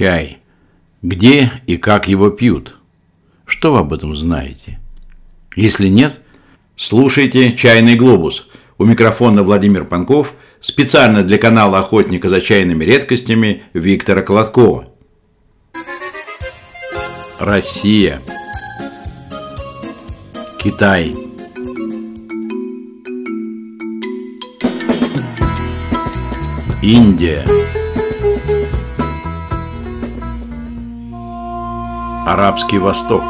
Чай. Где и как его пьют? Что вы об этом знаете? Если нет, слушайте «Чайный глобус». У микрофона Владимир Панков, специально для канала «Охотника за чайными редкостями» Виктора Колоткова. Россия. Китай. Индия. Арабский Восток.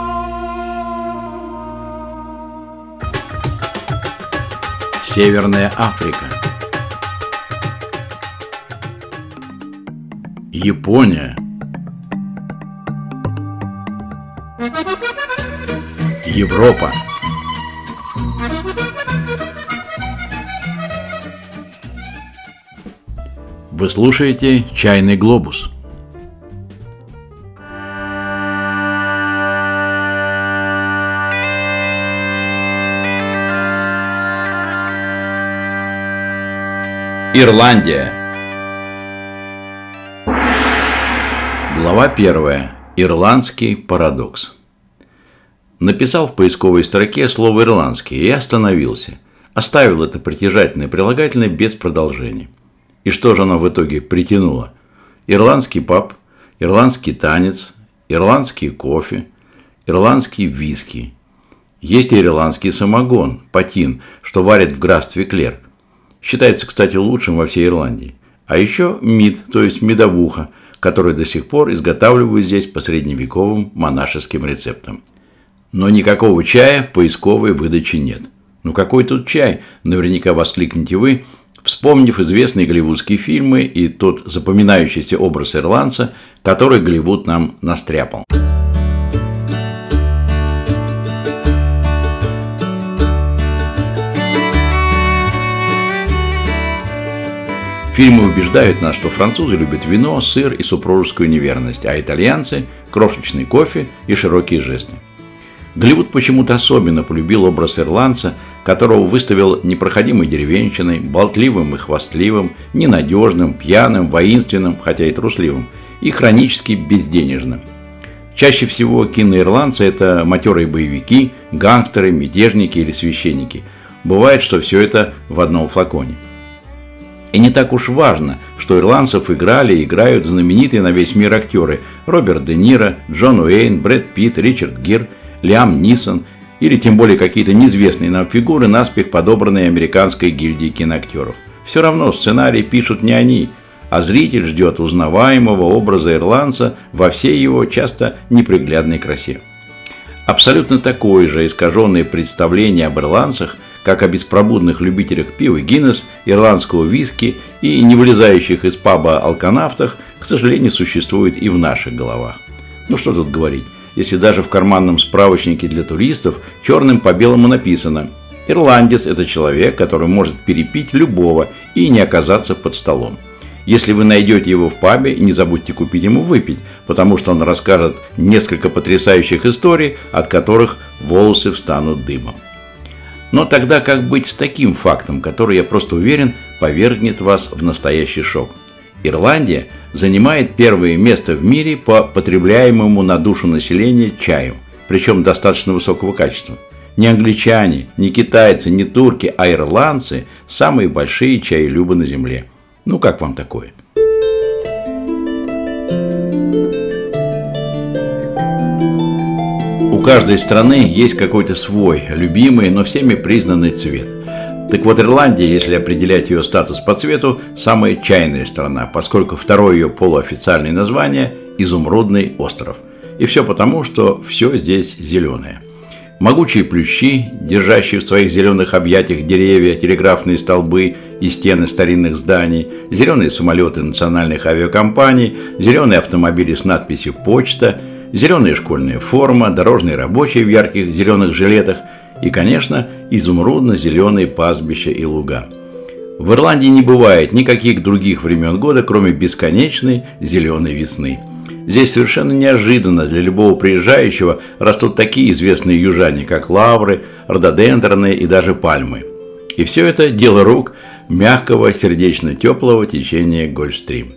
Северная Африка. Япония. Европа. Вы слушаете «Чайный глобус». Ирландия. Глава первая. Ирландский парадокс. Написал в поисковой строке слово «ирландский» и остановился. Оставил это притяжательное прилагательное без продолжения. И что же оно в итоге притянуло? Ирландский паб, ирландский танец, ирландский кофе, ирландский виски. Есть и ирландский самогон, патин, что варят в графстве Клер. Считается, кстати, лучшим во всей Ирландии. А еще мид, то есть медовуха, который до сих пор изготавливают здесь по средневековым монашеским рецептам. Но никакого чая в поисковой выдаче нет. Ну какой тут чай? Наверняка воскликнете вы, вспомнив известные голливудские фильмы и тот запоминающийся образ ирландца, который Голливуд нам настряпал. Фильмы убеждают нас, что французы любят вино, сыр и супружескую неверность, а итальянцы – крошечный кофе и широкие жесты. Голливуд почему-то особенно полюбил образ ирландца, которого выставил непроходимой деревенщиной, болтливым и хвастливым, ненадежным, пьяным, воинственным, хотя и трусливым, и хронически безденежным. Чаще всего киноирландцы – это матерые боевики, гангстеры, мятежники или священники. Бывает, что все это в одном флаконе. И не так уж важно, что ирландцев играли и играют знаменитые на весь мир актеры Роберт Де Ниро, Джон Уэйн, Брэд Питт, Ричард Гир – Лиам Нисон или тем более какие-то неизвестные нам фигуры, наспех подобранные американской гильдией киноактеров. Все равно сценарий пишут не они, а зритель ждет узнаваемого образа ирландца во всей его часто неприглядной красе. Абсолютно такое же искаженное представление об ирландцах, как о беспробудных любителях пива Гиннес, ирландского виски и не вылезающих из паба алканавтах, к сожалению, существует и в наших головах. Ну что тут говорить, если даже в карманном справочнике для туристов черным по белому написано «Ирландец – это человек, который может перепить любого и не оказаться под столом». Если вы найдете его в пабе, не забудьте купить ему выпить, потому что он расскажет несколько потрясающих историй, от которых волосы встанут дыбом. Но тогда как быть с таким фактом, который, я просто уверен, повергнет вас в настоящий шок? Ирландия занимает первое место в мире по потребляемому на душу населения чаю, причем достаточно высокого качества. Не англичане, не китайцы, не турки, а ирландцы – самые большие чаелюбы на земле. Ну как вам такое? У каждой страны есть какой-то свой, любимый, но всеми признанный цвет. Так вот, Ирландия, если определять ее статус по цвету, самая чайная страна, поскольку второе ее полуофициальное название – Изумрудный остров. И все потому, что все здесь зеленое. Могучие плющи, держащие в своих зеленых объятиях деревья, телеграфные столбы и стены старинных зданий, зеленые самолеты национальных авиакомпаний, зеленые автомобили с надписью «Почта», зеленая школьная форма, дорожные рабочие в ярких зеленых жилетах – и, конечно, изумрудно-зеленые пастбища и луга. В Ирландии не бывает никаких других времен года, кроме бесконечной зеленой весны. Здесь совершенно неожиданно для любого приезжающего растут такие известные южане, как лавры, рододендроны и даже пальмы. И все это дело рук мягкого, сердечно-теплого течения Гольфстрим.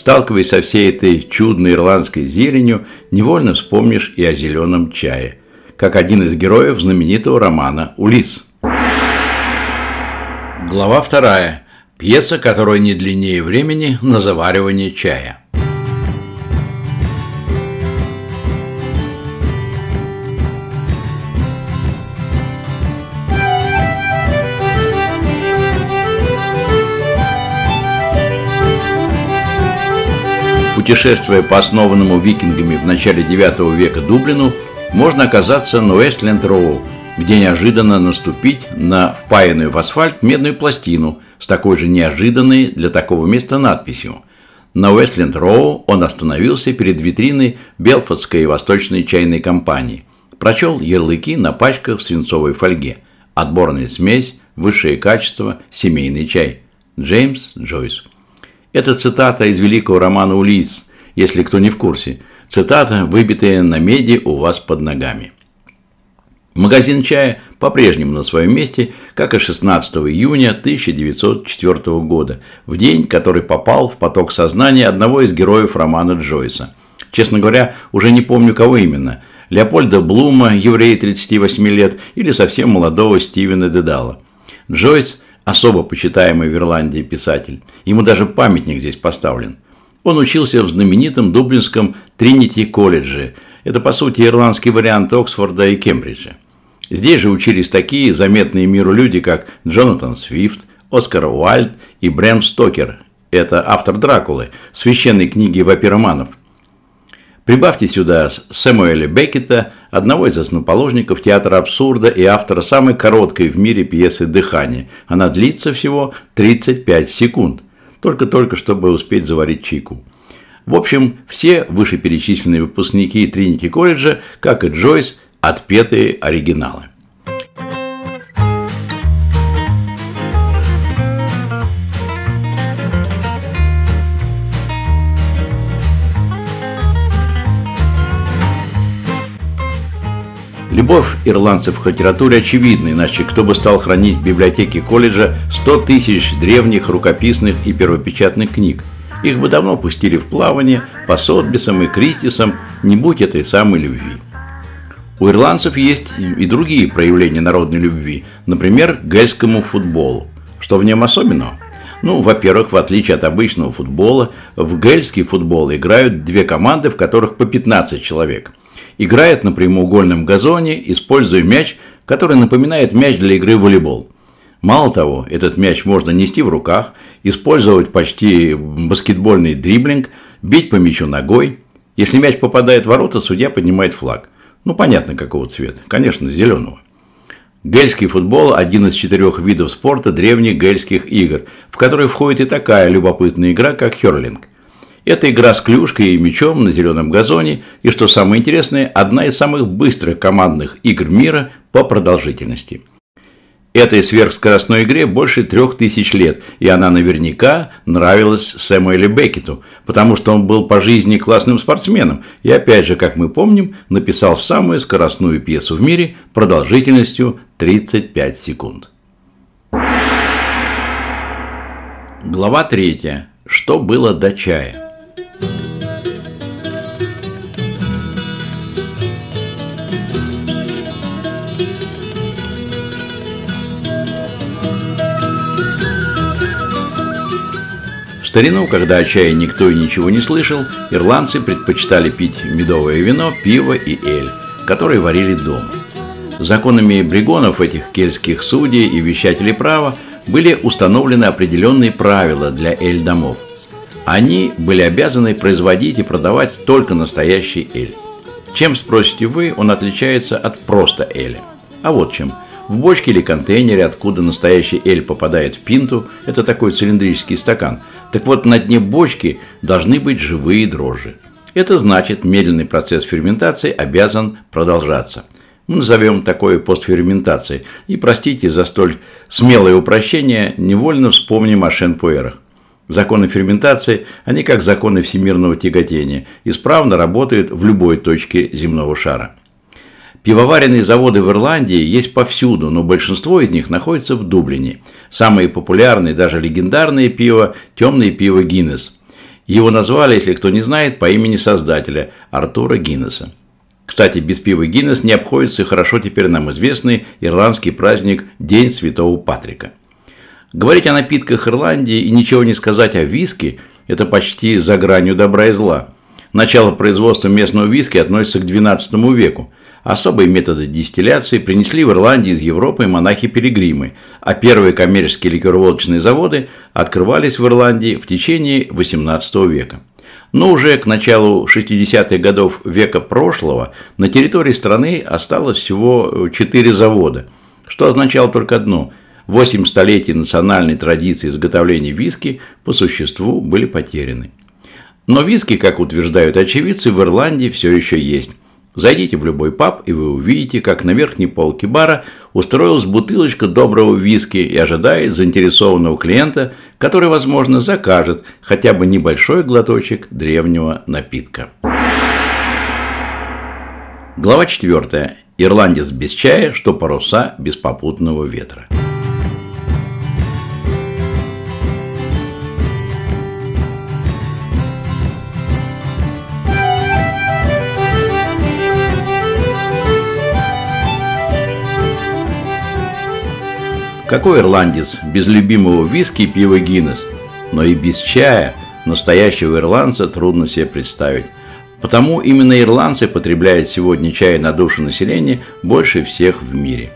Сталкиваясь со всей этой чудной ирландской зеленью, невольно вспомнишь и о зеленом чае, как один из героев знаменитого романа «Улисс». Глава вторая. Пьеса, которая не длиннее времени на заваривание чая. Путешествуя по основанному викингами в начале IX века Дублину, можно оказаться на Уэстленд-Роу, где неожиданно наступить на впаянную в асфальт медную пластину с такой же неожиданной для такого места надписью. На Уэстленд-Роу он остановился перед витриной Белфордской восточной чайной компании. Прочел ярлыки на пачках в свинцовой фольге. Отборная смесь, высшее качество, семейный чай. Джеймс Джойс. Это цитата из великого романа «Улисс», если кто не в курсе. Цитата, выбитая на меди у вас под ногами. Магазин чая по-прежнему на своем месте, как и 16 июня 1904 года, в день, который попал в поток сознания одного из героев романа Джойса. Честно говоря, уже не помню, кого именно – Леопольда Блума, еврея 38 лет, или совсем молодого Стивена Дедала. Джойс особо почитаемый в Ирландии писатель. Ему даже памятник здесь поставлен. Он учился в знаменитом Дублинском Тринити колледже. Это, по сути, ирландский вариант Оксфорда и Кембриджа. Здесь же учились такие заметные миру люди, как Джонатан Свифт, Оскар Уайльд и Брэм Стокер. Это автор «Дракулы», священной книги вампироманов. Прибавьте сюда Сэмуэля Беккета, одного из основоположников театра абсурда и автора самой короткой в мире пьесы «Дыхание». Она длится всего 35 секунд, только-только чтобы успеть заварить чайку. В общем, все вышеперечисленные выпускники Тринити колледжа, как и Джойс, отпетые оригиналы. Любовь ирландцев к литературе очевидна, иначе кто бы стал хранить в библиотеке колледжа 100 тысяч древних рукописных и первопечатных книг. Их бы давно пустили в плавание по Сотбисам и Кристисам, не будь этой самой любви. У ирландцев есть и другие проявления народной любви, например, к гельскому футболу. Что в нем особенного? Ну, во-первых, в отличие от обычного футбола, в гельский футбол играют две команды, в которых по 15 человек – играет на прямоугольном газоне, используя мяч, который напоминает мяч для игры в волейбол. Мало того, этот мяч можно нести в руках, использовать почти баскетбольный дриблинг, бить по мячу ногой. Если мяч попадает в ворота, судья поднимает флаг. Ну, понятно, какого цвета. Конечно, зеленого. Гельский футбол – один из четырех видов спорта древних гельских игр, в который входит и такая любопытная игра, как херлинг. Это игра с клюшкой и мячом на зеленом газоне, и, что самое интересное, одна из самых быстрых командных игр мира по продолжительности. Этой сверхскоростной игре больше трех тысяч лет, и она наверняка нравилась Сэмуэлю Беккету, потому что он был по жизни классным спортсменом и, опять же, как мы помним, написал самую скоростную пьесу в мире продолжительностью 35 секунд. Глава 3. Что было до чая? Старину, когда о чае никто и ничего не слышал, ирландцы предпочитали пить медовое вино, пиво и эль, которые варили дома. Законами бригонов этих кельтских судей и вещателей права были установлены определенные правила для эль-домов. Они были обязаны производить и продавать только настоящий эль. Чем, спросите вы, он отличается от просто эля? А вот чем – в бочке или контейнере, откуда настоящий эль попадает в пинту, это такой цилиндрический стакан. Так вот, на дне бочки должны быть живые дрожжи. Это значит, медленный процесс ферментации обязан продолжаться. Мы назовем такое постферментацией. И простите за столь смелое упрощение, невольно вспомним о шенпуэрах. Законы ферментации, они как законы всемирного тяготения, исправно работают в любой точке земного шара. Пивоваренные заводы в Ирландии есть повсюду, но большинство из них находится в Дублине. Самые популярные, даже легендарные пиво – темное пиво Гиннес. Его назвали, если кто не знает, по имени создателя Артура Гиннесса. Кстати, без пива Гиннес не обходится хорошо теперь нам известный ирландский праздник День Святого Патрика. Говорить о напитках Ирландии и ничего не сказать о виске – это почти за гранью добра и зла. Начало производства местного виски относится к XII веку. Особые методы дистилляции принесли в Ирландии из Европы монахи-пилигримы, а первые коммерческие ликероводочные заводы открывались в Ирландии в течение XVIII века. Но уже к началу 60-х годов века прошлого на территории страны осталось всего 4 завода, что означало только одно – 8 столетий национальной традиции изготовления виски по существу были потеряны. Но виски, как утверждают очевидцы, в Ирландии все еще есть. Зайдите в любой паб, и вы увидите, как на верхней полке бара устроилась бутылочка доброго виски и ожидает заинтересованного клиента, который, возможно, закажет хотя бы небольшой глоточек древнего напитка. Глава 4. Ирландец без чая, что паруса без попутного ветра. Какой ирландец без любимого виски и пива Гиннес? Но и без чая настоящего ирландца трудно себе представить. Потому именно ирландцы потребляют сегодня чай на душу населения больше всех в мире.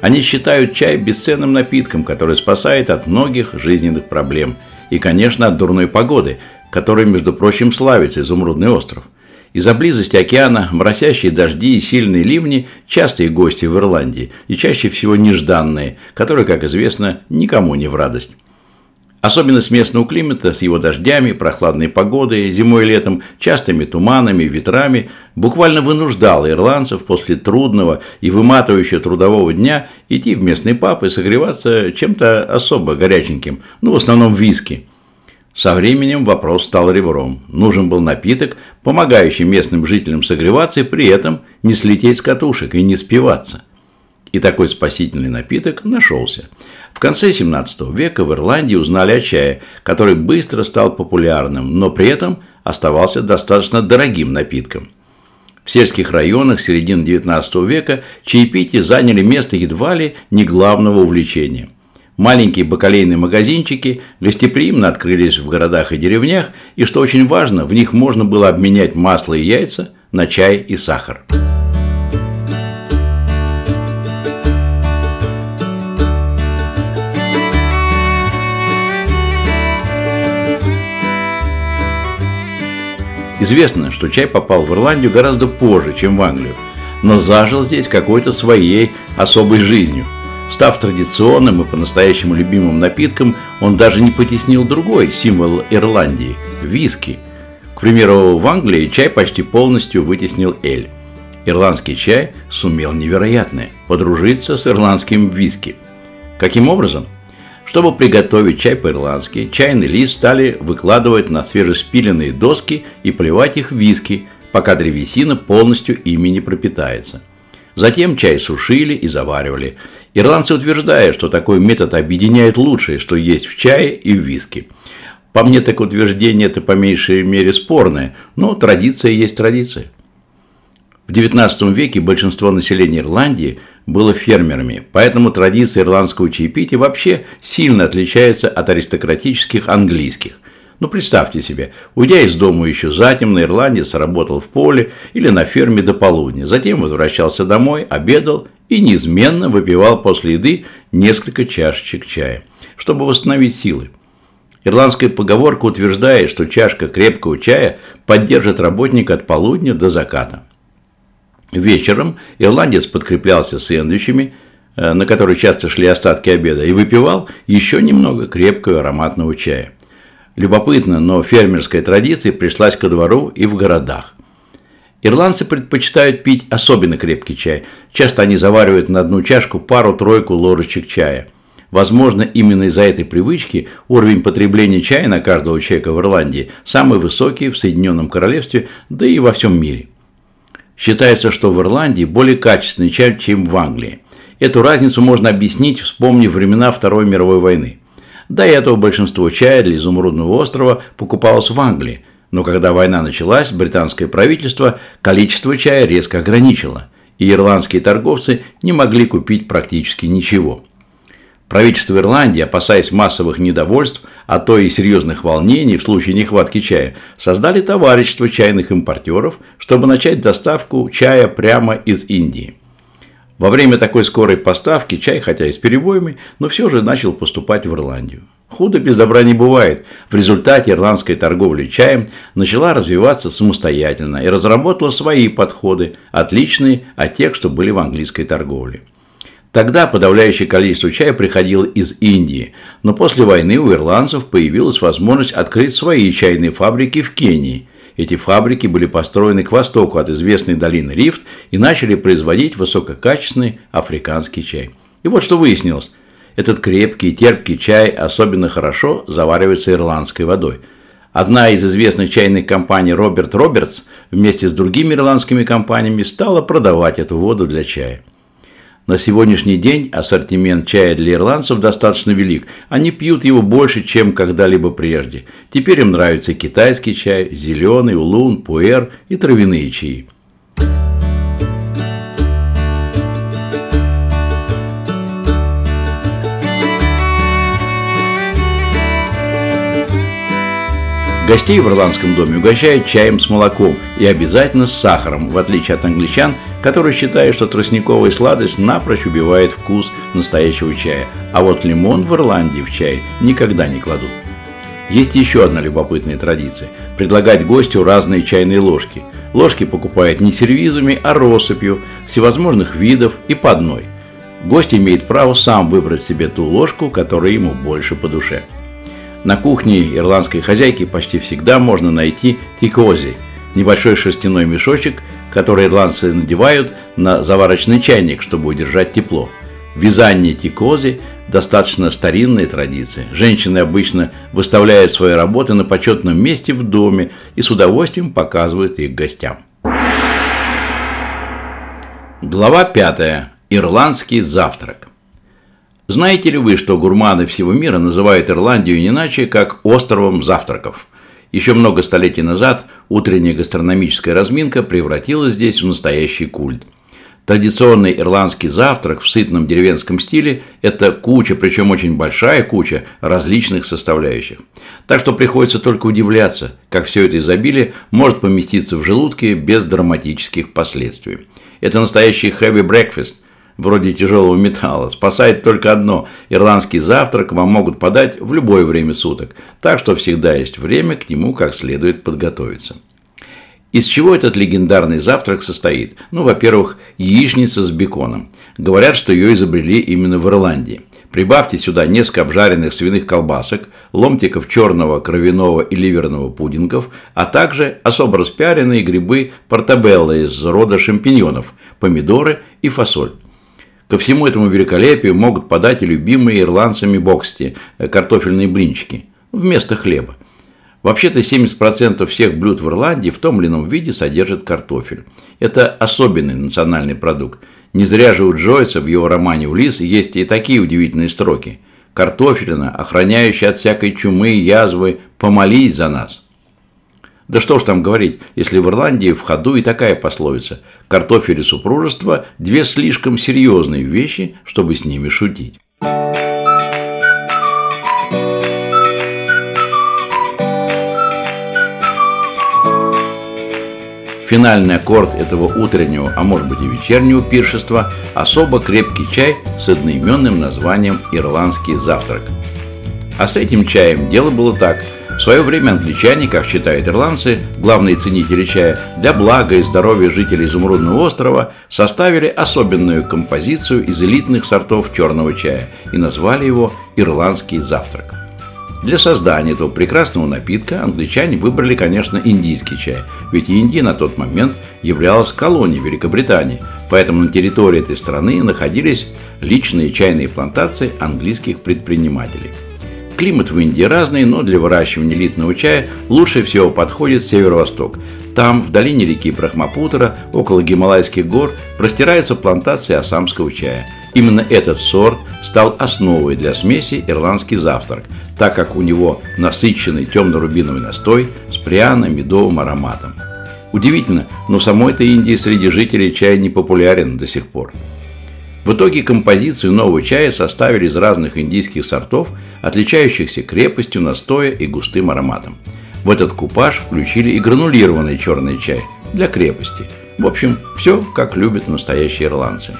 Они считают чай бесценным напитком, который спасает от многих жизненных проблем. И, конечно, от дурной погоды, которой, между прочим, славится Изумрудный остров – из-за близости океана моросящие дожди и сильные ливни – частые гости в Ирландии и чаще всего нежданные, которые, как известно, никому не в радость. Особенность местного климата с его дождями, прохладной погодой, зимой и летом, частыми туманами, ветрами буквально вынуждала ирландцев после трудного и выматывающего трудового дня идти в местный паб и согреваться чем-то особо горяченьким, ну, в основном виски – со временем вопрос стал ребром. Нужен был напиток, помогающий местным жителям согреваться и при этом не слететь с катушек и не спиваться. И такой спасительный напиток нашелся. В конце 17 века в Ирландии узнали о чае, который быстро стал популярным, но при этом оставался достаточно дорогим напитком. В сельских районах середины 19 века чаепитие заняли место едва ли не главного увлечения – Маленькие бакалейные магазинчики гостеприимно открылись в городах и деревнях, и, что очень важно, в них можно было обменять масло и яйца на чай и сахар. Известно, что чай попал в Ирландию гораздо позже, чем в Англию, но зажил здесь какой-то своей особой жизнью – Став традиционным и по-настоящему любимым напитком, он даже не потеснил другой символ Ирландии – виски. К примеру, в Англии чай почти полностью вытеснил эль. Ирландский чай сумел невероятное – подружиться с ирландским виски. Каким образом? Чтобы приготовить чай по-ирландски, чайный лист стали выкладывать на свежеспиленные доски и поливать их в виски, пока древесина полностью ими не пропитается – Затем чай сушили и заваривали. Ирландцы утверждают, что такой метод объединяет лучшее, что есть в чае и в виске. По мне, так утверждение это по меньшей мере спорное, но традиция есть традиция. В XIX веке большинство населения Ирландии было фермерами, поэтому традиция ирландского чаепития вообще сильно отличается от аристократических английских – ну, представьте себе, уйдя из дома еще затемно, ирландец работал в поле или на ферме до полудня, затем возвращался домой, обедал и неизменно выпивал после еды несколько чашечек чая, чтобы восстановить силы. Ирландская поговорка утверждает, что чашка крепкого чая поддержит работника от полудня до заката. Вечером ирландец подкреплялся сэндвичами, э, на которые часто шли остатки обеда, и выпивал еще немного крепкого ароматного чая. Любопытно, но фермерская традиция пришлась ко двору и в городах. Ирландцы предпочитают пить особенно крепкий чай. Часто они заваривают на одну чашку пару-тройку ложечек чая. Возможно, именно из-за этой привычки уровень потребления чая на каждого человека в Ирландии самый высокий в Соединенном Королевстве, да и во всем мире. Считается, что в Ирландии более качественный чай, чем в Англии. Эту разницу можно объяснить, вспомнив времена Второй мировой войны. До этого большинство чая для Изумрудного острова покупалось в Англии, но когда война началась, британское правительство количество чая резко ограничило, и ирландские торговцы не могли купить практически ничего. Правительство Ирландии, опасаясь массовых недовольств, а то и серьезных волнений в случае нехватки чая, создали товарищество чайных импортеров, чтобы начать доставку чая прямо из Индии. Во время такой скорой поставки чай, хотя и с перебоями, но все же начал поступать в Ирландию. Худо без добра не бывает. В результате ирландская торговля чаем начала развиваться самостоятельно и разработала свои подходы, отличные от тех, что были в английской торговле. Тогда подавляющее количество чая приходило из Индии, но после войны у ирландцев появилась возможность открыть свои чайные фабрики в Кении. Эти фабрики были построены к востоку от известной долины Рифт и начали производить высококачественный африканский чай. И вот что выяснилось. Этот крепкий и терпкий чай особенно хорошо заваривается ирландской водой. Одна из известных чайных компаний Роберт Робертс вместе с другими ирландскими компаниями стала продавать эту воду для чая. На сегодняшний день ассортимент чая для ирландцев достаточно велик. Они пьют его больше, чем когда-либо прежде. Теперь им нравится китайский чай, зеленый, улун, пуэр и травяные чаи. Гостей в ирландском доме угощают чаем с молоком и обязательно с сахаром, в отличие от англичан, которые считают, что тростниковая сладость напрочь убивает вкус настоящего чая, а вот лимон в Ирландии в чай никогда не кладут. Есть еще одна любопытная традиция – предлагать гостю разные чайные ложки. Ложки покупают не сервизами, а россыпью, всевозможных видов и по одной. Гость имеет право сам выбрать себе ту ложку, которая ему больше по душе. На кухне ирландской хозяйки почти всегда можно найти тикози – небольшой шерстяной мешочек, который ирландцы надевают на заварочный чайник, чтобы удержать тепло. Вязание тикози – достаточно старинная традиция. Женщины обычно выставляют свои работы на почетном месте в доме и с удовольствием показывают их гостям. Глава 5. Ирландский завтрак. Знаете ли вы, что гурманы всего мира называют Ирландию не иначе, как островом завтраков? Еще много столетий назад утренняя гастрономическая разминка превратилась здесь в настоящий культ. Традиционный ирландский завтрак в сытном деревенском стиле – это куча, причем очень большая куча различных составляющих. Так что приходится только удивляться, как все это изобилие может поместиться в желудке без драматических последствий. Это настоящий heavy breakfast – вроде тяжелого металла. Спасает только одно – ирландский завтрак вам могут подать в любое время суток, так что всегда есть время к нему как следует подготовиться. Из чего этот легендарный завтрак состоит? Ну, во-первых, яичница с беконом. Говорят, что ее изобрели именно в Ирландии. Прибавьте сюда несколько обжаренных свиных колбасок, ломтиков черного, кровяного и ливерного пудингов, а также особо распяренные грибы портабелло из рода шампиньонов, помидоры и фасоль. Ко всему этому великолепию могут подать и любимые ирландцами боксти, э, картофельные блинчики, вместо хлеба. Вообще-то 70% всех блюд в Ирландии в том или ином виде содержат картофель. Это особенный национальный продукт. Не зря же у Джойса в его романе «Улисс» есть и такие удивительные строки. «Картофелина, охраняющая от всякой чумы и язвы, помолись за нас». Да что ж там говорить, если в Ирландии в ходу и такая пословица «картофель и супружество – две слишком серьезные вещи, чтобы с ними шутить». Финальный аккорд этого утреннего, а может быть и вечернего пиршества – особо крепкий чай с одноименным названием «Ирландский завтрак». А с этим чаем дело было так – в свое время англичане, как считают ирландцы, главные ценители чая, для блага и здоровья жителей Изумрудного острова составили особенную композицию из элитных сортов черного чая и назвали его «Ирландский завтрак». Для создания этого прекрасного напитка англичане выбрали, конечно, индийский чай, ведь Индия на тот момент являлась колонией Великобритании, поэтому на территории этой страны находились личные чайные плантации английских предпринимателей – Климат в Индии разный, но для выращивания элитного чая лучше всего подходит северо-восток. Там, в долине реки Брахмапутра, около Гималайских гор, простирается плантация осамского чая. Именно этот сорт стал основой для смеси ирландский завтрак, так как у него насыщенный темно-рубиновый настой с пряно-медовым ароматом. Удивительно, но самой-то Индии среди жителей чай не популярен до сих пор. В итоге композицию нового чая составили из разных индийских сортов, отличающихся крепостью настоя и густым ароматом. В этот купаж включили и гранулированный черный чай для крепости. В общем, все, как любят настоящие ирландцы.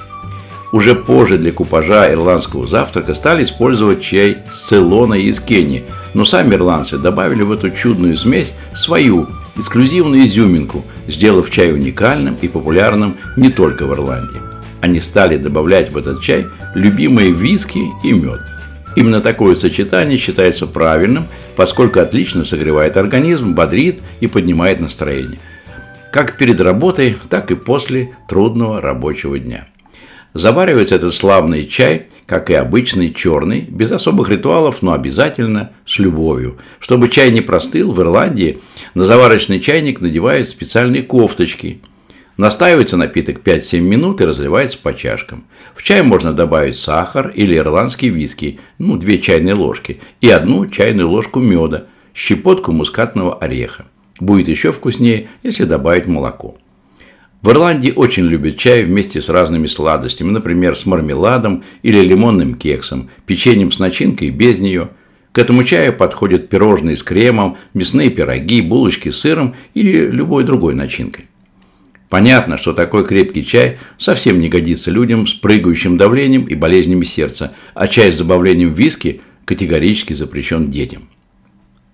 Уже позже для купажа ирландского завтрака стали использовать чай с Цейлона и из Кении, но сами ирландцы добавили в эту чудную смесь свою эксклюзивную изюминку, сделав чай уникальным и популярным не только в Ирландии. Они стали добавлять в этот чай любимые виски и мед. Именно такое сочетание считается правильным, поскольку отлично согревает организм, бодрит и поднимает настроение. Как перед работой, так и после трудного рабочего дня. Заваривается этот славный чай, как и обычный черный, без особых ритуалов, но обязательно с любовью. Чтобы чай не простыл, в Ирландии на заварочный чайник надевают специальные кофточки. Настаивается напиток 5-7 минут и разливается по чашкам. В чай можно добавить сахар или ирландский виски, ну, 2 чайные ложки, и одну чайную ложку меда, щепотку мускатного ореха. Будет еще вкуснее, если добавить молоко. В Ирландии очень любят чай вместе с разными сладостями, например, с мармеладом или лимонным кексом, печеньем с начинкой и без нее. К этому чаю подходят пирожные с кремом, мясные пироги, булочки с сыром или любой другой начинкой. Понятно, что такой крепкий чай совсем не годится людям с прыгающим давлением и болезнями сердца, а чай с добавлением виски категорически запрещен детям.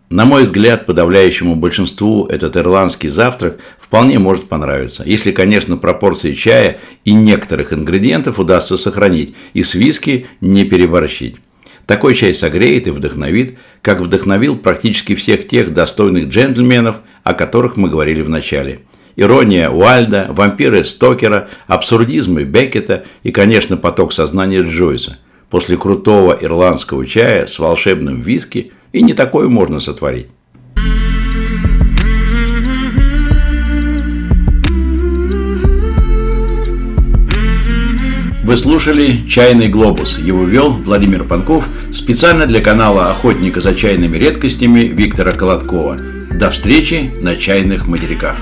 На мой взгляд, подавляющему большинству этот ирландский завтрак вполне может понравиться, если, конечно, пропорции чая и некоторых ингредиентов удастся сохранить и с виски не переборщить. Такой чай согреет и вдохновит, как вдохновил практически всех тех достойных джентльменов, о которых мы говорили в начале. Ирония Уальда, вампиры Стокера, абсурдизмы Беккета и, конечно, поток сознания Джойса. После крутого ирландского чая с волшебным виски – и не такое можно сотворить. Вы слушали «Чайный глобус». Его вел Владимир Панков специально для канала «Охотника за чайными редкостями» Виктора Колодкова. До встречи на чайных материках.